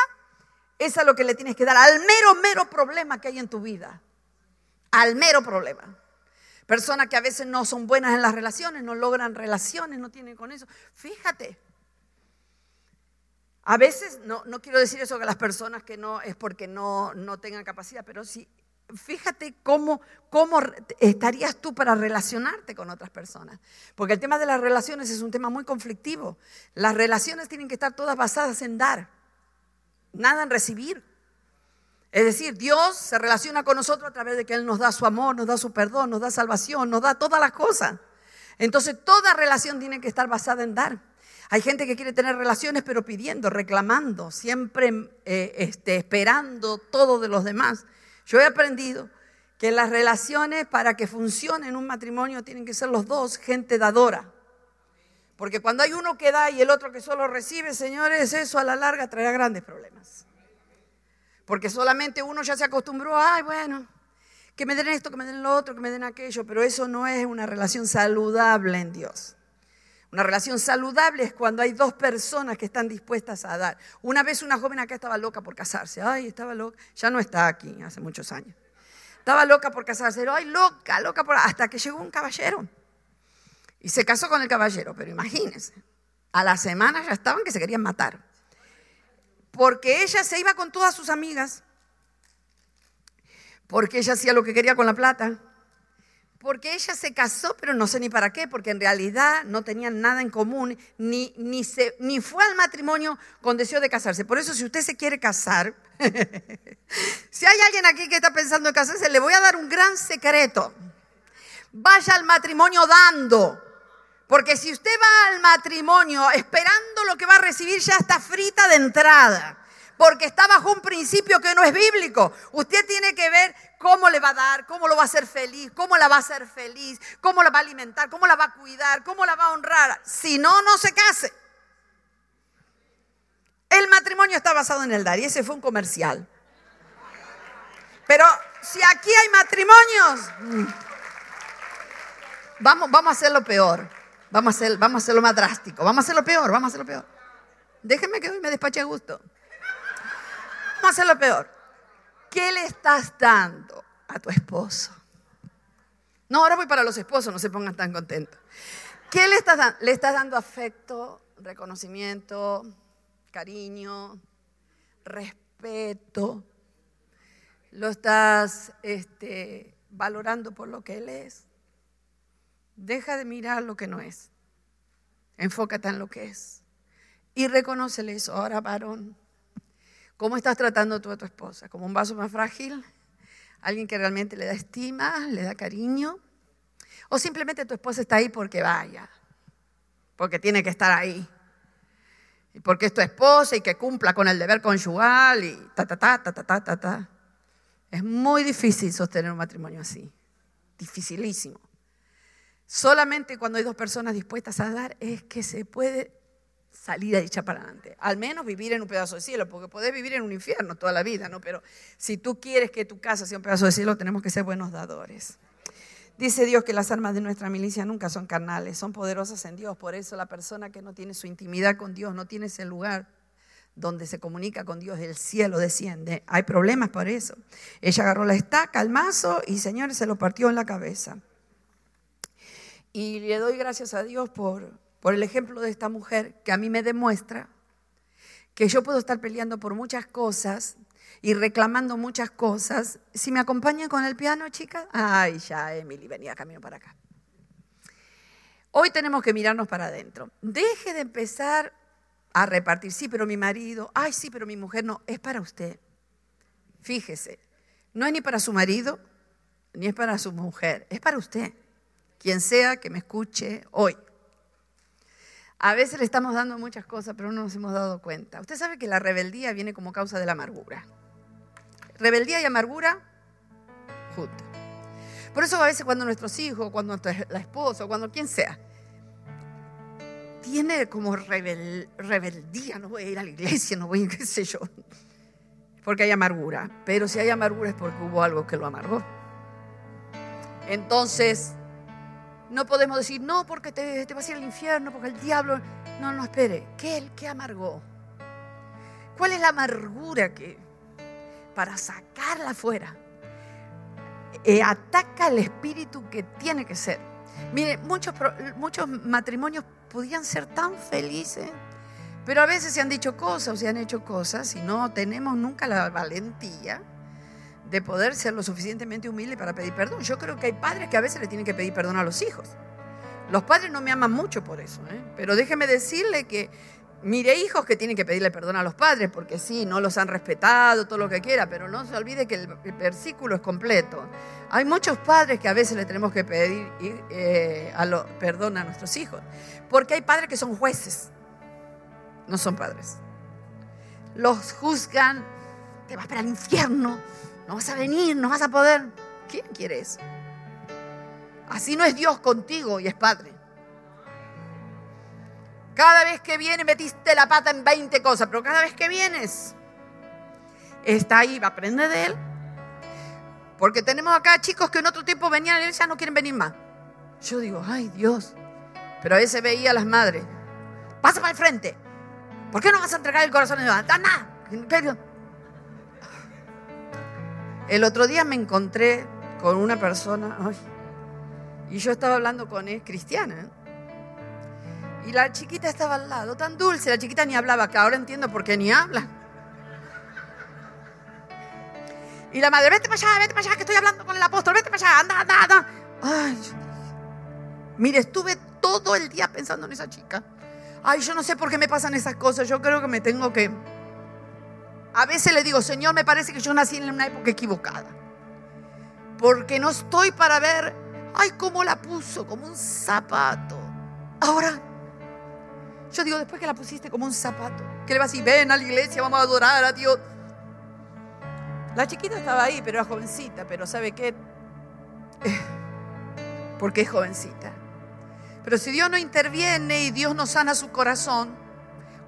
es a lo que le tienes que dar, al mero, mero problema que hay en tu vida. Al mero problema. Personas que a veces no son buenas en las relaciones, no logran relaciones, no tienen con eso. Fíjate. A veces, no, no quiero decir eso que las personas que no es porque no, no tengan capacidad, pero sí, fíjate cómo, cómo estarías tú para relacionarte con otras personas. Porque el tema de las relaciones es un tema muy conflictivo. Las relaciones tienen que estar todas basadas en dar nada en recibir. Es decir, Dios se relaciona con nosotros a través de que Él nos da su amor, nos da su perdón, nos da salvación, nos da todas las cosas. Entonces toda relación tiene que estar basada en dar. Hay gente que quiere tener relaciones pero pidiendo, reclamando, siempre eh, este, esperando todo de los demás. Yo he aprendido que las relaciones para que funcionen un matrimonio tienen que ser los dos gente dadora. Porque cuando hay uno que da y el otro que solo recibe, señores, eso a la larga traerá grandes problemas. Porque solamente uno ya se acostumbró, ay, bueno, que me den esto, que me den lo otro, que me den aquello, pero eso no es una relación saludable en Dios. Una relación saludable es cuando hay dos personas que están dispuestas a dar. Una vez una joven acá estaba loca por casarse. Ay, estaba loca. Ya no está aquí, hace muchos años. Estaba loca por casarse. Ay, loca, loca por... Hasta que llegó un caballero. Y se casó con el caballero, pero imagínense, a la semana ya estaban que se querían matar. Porque ella se iba con todas sus amigas, porque ella hacía lo que quería con la plata, porque ella se casó, pero no sé ni para qué, porque en realidad no tenían nada en común, ni, ni, se, ni fue al matrimonio con deseo de casarse. Por eso si usted se quiere casar, si hay alguien aquí que está pensando en casarse, le voy a dar un gran secreto. Vaya al matrimonio dando. Porque si usted va al matrimonio esperando lo que va a recibir, ya está frita de entrada. Porque está bajo un principio que no es bíblico. Usted tiene que ver cómo le va a dar, cómo lo va a hacer feliz, cómo la va a hacer feliz, cómo la va a alimentar, cómo la va a cuidar, cómo la va a honrar. Si no, no se case. El matrimonio está basado en el dar y ese fue un comercial. Pero si aquí hay matrimonios, mm, vamos, vamos a hacerlo peor. Vamos a, hacer, vamos a hacerlo más drástico. Vamos a hacerlo peor, vamos a hacerlo peor. Déjenme que hoy me despache a gusto. Vamos a hacerlo peor. ¿Qué le estás dando a tu esposo? No, ahora voy para los esposos, no se pongan tan contentos. ¿Qué le estás dando? Le estás dando afecto, reconocimiento, cariño, respeto. Lo estás este, valorando por lo que él es. Deja de mirar lo que no es. Enfócate en lo que es. Y reconócele eso. Ahora, varón, ¿cómo estás tratando tú a tu esposa? ¿Como un vaso más frágil? ¿Alguien que realmente le da estima, le da cariño? ¿O simplemente tu esposa está ahí porque vaya? Porque tiene que estar ahí. Porque es tu esposa y que cumpla con el deber conyugal y ta, ta, ta, ta, ta, ta, ta. Es muy difícil sostener un matrimonio así. Dificilísimo. Solamente cuando hay dos personas dispuestas a dar es que se puede salir a echar para adelante. Al menos vivir en un pedazo de cielo, porque podés vivir en un infierno toda la vida, ¿no? Pero si tú quieres que tu casa sea un pedazo de cielo, tenemos que ser buenos dadores. Dice Dios que las armas de nuestra milicia nunca son carnales, son poderosas en Dios. Por eso la persona que no tiene su intimidad con Dios, no tiene ese lugar donde se comunica con Dios, el cielo desciende. Hay problemas por eso. Ella agarró la estaca, el mazo y, señores, se lo partió en la cabeza. Y le doy gracias a Dios por, por el ejemplo de esta mujer que a mí me demuestra que yo puedo estar peleando por muchas cosas y reclamando muchas cosas. Si me acompañan con el piano, chicas. Ay, ya, Emily, venía camino para acá. Hoy tenemos que mirarnos para adentro. Deje de empezar a repartir. Sí, pero mi marido. Ay, sí, pero mi mujer. No, es para usted. Fíjese, no es ni para su marido, ni es para su mujer, es para usted quien sea que me escuche hoy. A veces le estamos dando muchas cosas, pero no nos hemos dado cuenta. Usted sabe que la rebeldía viene como causa de la amargura. Rebeldía y amargura justa. Por eso a veces cuando nuestros hijos, cuando la esposa, cuando quien sea, tiene como rebeldía, no voy a ir a la iglesia, no voy a qué sé yo, porque hay amargura. Pero si hay amargura es porque hubo algo que lo amargó. Entonces, no podemos decir, no, porque te, vas a ir al infierno, porque el diablo... No, no, espere. ¿Qué, qué amargó? ¿Cuál es la amargura que, para sacarla afuera, eh, ataca el espíritu que tiene que ser? Mire, muchos, muchos matrimonios podían ser tan felices, pero a veces se han dicho cosas o se han hecho cosas y no tenemos nunca la valentía de poder ser lo suficientemente humilde para pedir perdón. Yo creo que hay padres que a veces le tienen que pedir perdón a los hijos. Los padres no me aman mucho por eso, ¿eh? pero déjeme decirle que mire hijos que tienen que pedirle perdón a los padres, porque sí, no los han respetado, todo lo que quiera, pero no se olvide que el, versículo es completo. Hay muchos padres que a veces le tenemos que pedir eh, perdón a nuestros hijos, porque hay padres que son jueces, no son padres. Los juzgan, te vas para el infierno, no vas a venir, no vas a poder. ¿Quién quiere eso? Así no es Dios contigo y es Padre. Cada vez que viene metiste la pata en 20 cosas, pero cada vez que vienes, está ahí, va a aprender de él. Porque tenemos acá chicos que en otro tiempo venían a la iglesia no quieren venir más. Yo digo, ay Dios. Pero a veces veía a las madres. Pasa para el frente. ¿Por qué no vas a entregar el corazón? Y nada. El otro día me encontré con una persona, y yo estaba hablando con él, cristiana, ¿eh? y la chiquita estaba al lado, tan dulce, la chiquita ni hablaba, que ahora entiendo por qué ni habla. Y la madre, vete para allá, vete para allá, que estoy hablando con el apóstol, vete para allá, anda, anda, anda. Ay, mire, estuve todo el día pensando en esa chica. Ay, yo no sé por qué me pasan esas cosas, yo creo que me tengo que a veces le digo, Señor, me parece que yo nací en una época equivocada. Porque no estoy para ver, ay, cómo la puso, como un zapato. Ahora, yo digo, después que la pusiste como un zapato, que le vas a decir, ven a la iglesia, vamos a adorar a Dios. La chiquita estaba ahí, pero era jovencita, pero ¿sabe qué? Porque es jovencita. Pero si Dios no interviene y Dios no sana su corazón,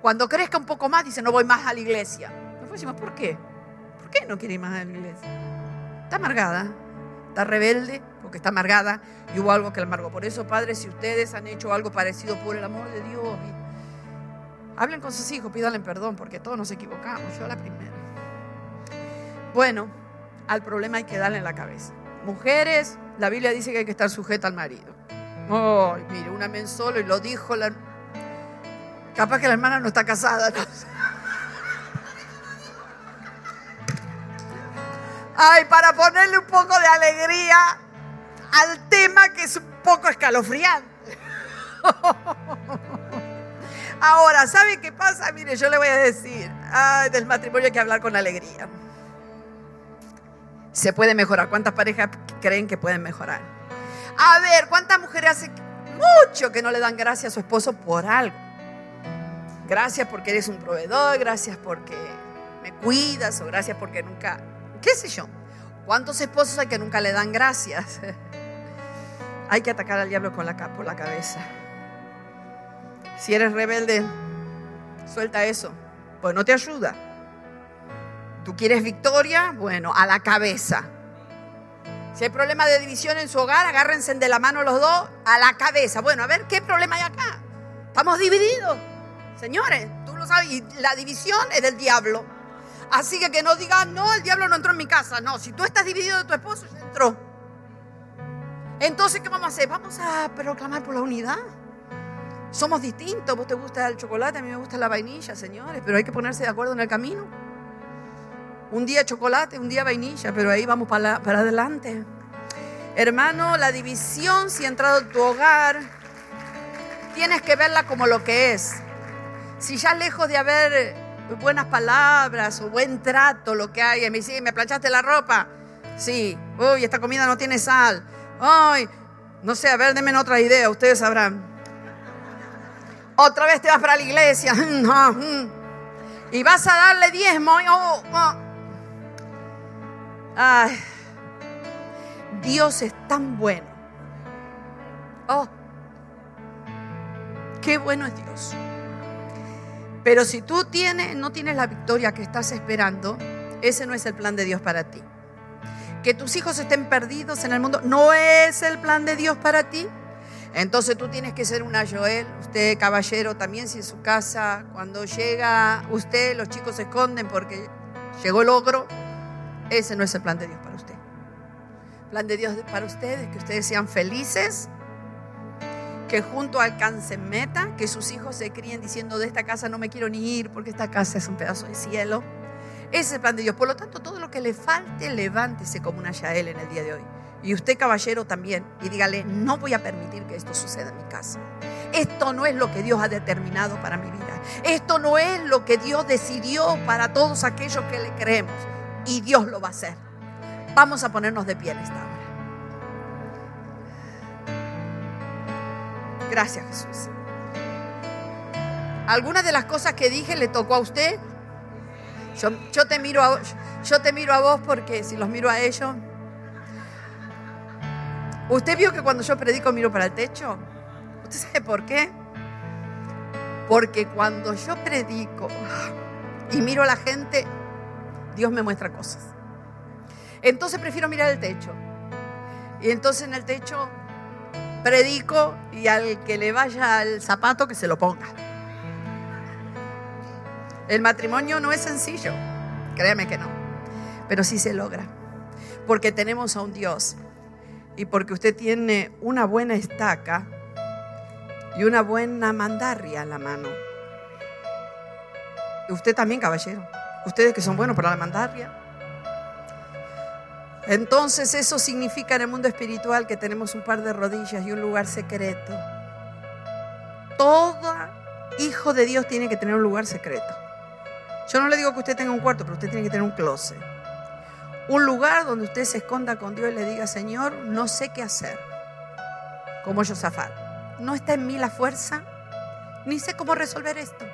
cuando crezca un poco más, dice, no voy más a la iglesia. ¿Por qué? ¿Por qué no quiere ir más a la iglesia? Está amargada, está rebelde porque está amargada y hubo algo que la amargó. Por eso, padres, si ustedes han hecho algo parecido por el amor de Dios, hablen con sus hijos, pídanle perdón porque todos nos equivocamos, yo la primera. Bueno, al problema hay que darle en la cabeza. Mujeres, la Biblia dice que hay que estar sujeta al marido. Ay, mire, una men solo y lo dijo la... Capaz que la hermana no está casada. ¿no? Ay, para ponerle un poco de alegría al tema que es un poco escalofriante. Ahora, ¿sabe qué pasa? Mire, yo le voy a decir, del matrimonio hay que hablar con alegría. Se puede mejorar. ¿Cuántas parejas creen que pueden mejorar? A ver, ¿cuántas mujeres hace mucho que no le dan gracias a su esposo por algo? Gracias porque eres un proveedor, gracias porque me cuidas o gracias porque nunca ¿Qué sé yo? ¿Cuántos esposos hay que nunca le dan gracias? hay que atacar al diablo con la, por la cabeza. Si eres rebelde, suelta eso. Pues no te ayuda. ¿Tú quieres victoria? Bueno, a la cabeza. Si hay problema de división en su hogar, agárrense de la mano los dos a la cabeza. Bueno, a ver qué problema hay acá. Estamos divididos. Señores, tú lo sabes. Y la división es del diablo. Así que que no digas, no, el diablo no entró en mi casa. No, si tú estás dividido de tu esposo, ya entró. Entonces, ¿qué vamos a hacer? Vamos a proclamar por la unidad. Somos distintos. Vos te gusta el chocolate, a mí me gusta la vainilla, señores. Pero hay que ponerse de acuerdo en el camino. Un día chocolate, un día vainilla, pero ahí vamos para, para adelante. Hermano, la división, si ha entrado en tu hogar, tienes que verla como lo que es. Si ya lejos de haber buenas palabras o buen trato, lo que hay. Me dice, ¿me planchaste la ropa? Sí. Uy, esta comida no tiene sal. Ay, no sé, a ver, denme otra idea, ustedes sabrán. Otra vez te vas para la iglesia. Y vas a darle diezmo. Oh, oh. Ay. Dios es tan bueno. Oh, qué bueno es Dios. Pero si tú tienes, no tienes la victoria que estás esperando, ese no es el plan de Dios para ti. Que tus hijos estén perdidos en el mundo no es el plan de Dios para ti. Entonces tú tienes que ser una Joel, usted caballero también, si en su casa cuando llega usted, los chicos se esconden porque llegó el ogro, ese no es el plan de Dios para usted. El plan de Dios para ustedes, que ustedes sean felices, que junto alcancen meta, que sus hijos se críen diciendo de esta casa no me quiero ni ir porque esta casa es un pedazo de cielo. Ese es el plan de Dios. Por lo tanto, todo lo que le falte, levántese como una Yael en el día de hoy. Y usted, caballero, también. Y dígale, no voy a permitir que esto suceda en mi casa. Esto no es lo que Dios ha determinado para mi vida. Esto no es lo que Dios decidió para todos aquellos que le creemos. Y Dios lo va a hacer. Vamos a ponernos de pie en esta Gracias, Jesús. ¿Alguna de las cosas que dije le tocó a usted? Yo, te miro a, yo te miro a vos porque si los miro a ellos... ¿Usted vio que cuando yo predico miro para el techo? ¿Usted sabe por qué? Porque cuando yo predico y miro a la gente, Dios me muestra cosas. Entonces prefiero mirar el techo. Y entonces en el techo predico y al que le vaya el zapato que se lo ponga. El matrimonio no es sencillo, créeme que no, pero sí se logra, porque tenemos a un Dios y porque usted tiene una buena estaca y una buena mandarria en la mano. Y usted también, caballero, ustedes que son buenos para la mandarria. Entonces eso significa en el mundo espiritual que tenemos un par de rodillas y un lugar secreto. Todo hijo de Dios tiene que tener un lugar secreto. Yo no le digo que usted tenga un cuarto, pero usted tiene que tener un closet. Un lugar donde usted se esconda con Dios y le diga, Señor, no sé qué hacer. Como Josafat. No está en mí la fuerza, ni sé cómo resolver esto.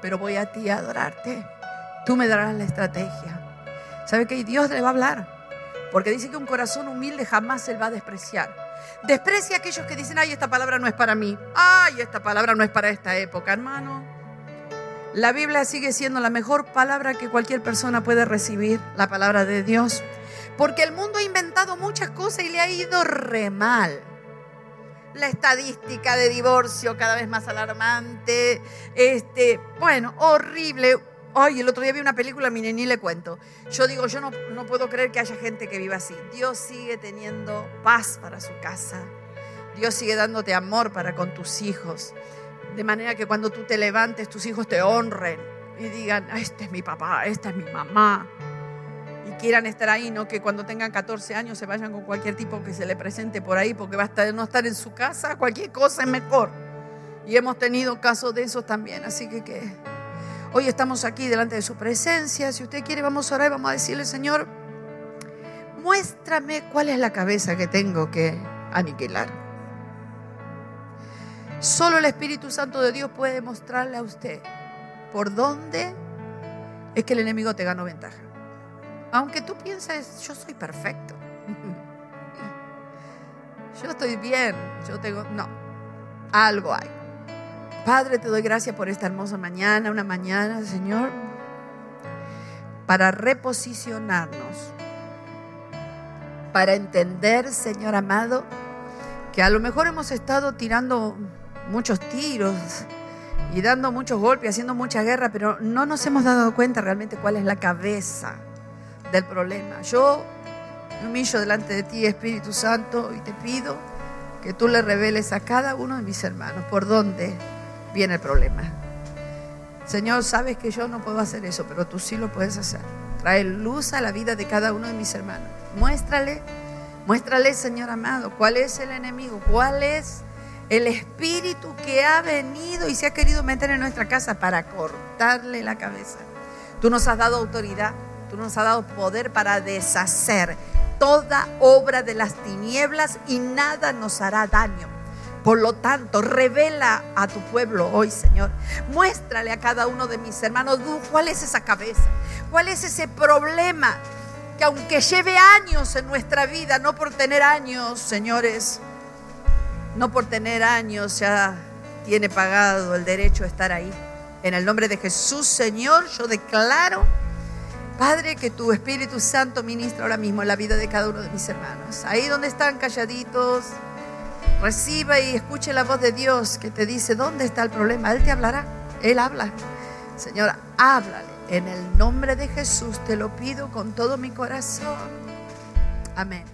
Pero voy a ti a adorarte. Tú me darás la estrategia. ¿Sabe que Dios le va a hablar? Porque dice que un corazón humilde jamás se va a despreciar. Desprecia a aquellos que dicen, ay, esta palabra no es para mí. Ay, esta palabra no es para esta época, hermano. La Biblia sigue siendo la mejor palabra que cualquier persona puede recibir, la palabra de Dios. Porque el mundo ha inventado muchas cosas y le ha ido re mal. La estadística de divorcio cada vez más alarmante. Este, bueno, horrible. Ay, el otro día vi una película, mire, ni le cuento. Yo digo, yo no, no puedo creer que haya gente que viva así. Dios sigue teniendo paz para su casa. Dios sigue dándote amor para con tus hijos. De manera que cuando tú te levantes, tus hijos te honren y digan, ah, este es mi papá, esta es mi mamá. Y quieran estar ahí, no que cuando tengan 14 años se vayan con cualquier tipo que se le presente por ahí, porque va a estar, no estar en su casa, cualquier cosa es mejor. Y hemos tenido casos de esos también, así que, que hoy estamos aquí delante de su presencia. Si usted quiere, vamos a orar y vamos a decirle, Señor, muéstrame cuál es la cabeza que tengo que aniquilar. Solo el Espíritu Santo de Dios puede mostrarle a usted por dónde es que el enemigo te ganó ventaja. Aunque tú pienses, yo soy perfecto. Yo estoy bien, yo tengo... No, algo hay. Padre, te doy gracias por esta hermosa mañana, una mañana, Señor, para reposicionarnos, para entender, Señor amado, que a lo mejor hemos estado tirando muchos tiros y dando muchos golpes, haciendo mucha guerra, pero no nos hemos dado cuenta realmente cuál es la cabeza del problema. Yo me humillo delante de ti, Espíritu Santo, y te pido que tú le reveles a cada uno de mis hermanos por dónde viene el problema. Señor, sabes que yo no puedo hacer eso, pero tú sí lo puedes hacer. Trae luz a la vida de cada uno de mis hermanos. Muéstrale, muéstrale, Señor amado, cuál es el enemigo, cuál es el espíritu que ha venido y se ha querido meter en nuestra casa para cortarle la cabeza. Tú nos has dado autoridad, tú nos has dado poder para deshacer toda obra de las tinieblas y nada nos hará daño. Por lo tanto, revela a tu pueblo hoy, Señor. Muéstrale a cada uno de mis hermanos cuál es esa cabeza, cuál es ese problema que aunque lleve años en nuestra vida, no por tener años, señores, no por tener años ya tiene pagado el derecho a estar ahí. En el nombre de Jesús, Señor, yo declaro, Padre, que tu Espíritu Santo ministra ahora mismo en la vida de cada uno de mis hermanos. Ahí donde están calladitos, reciba y escuche la voz de Dios que te dice, ¿dónde está el problema? Él te hablará, Él habla. Señora, háblale. En el nombre de Jesús te lo pido con todo mi corazón. Amén.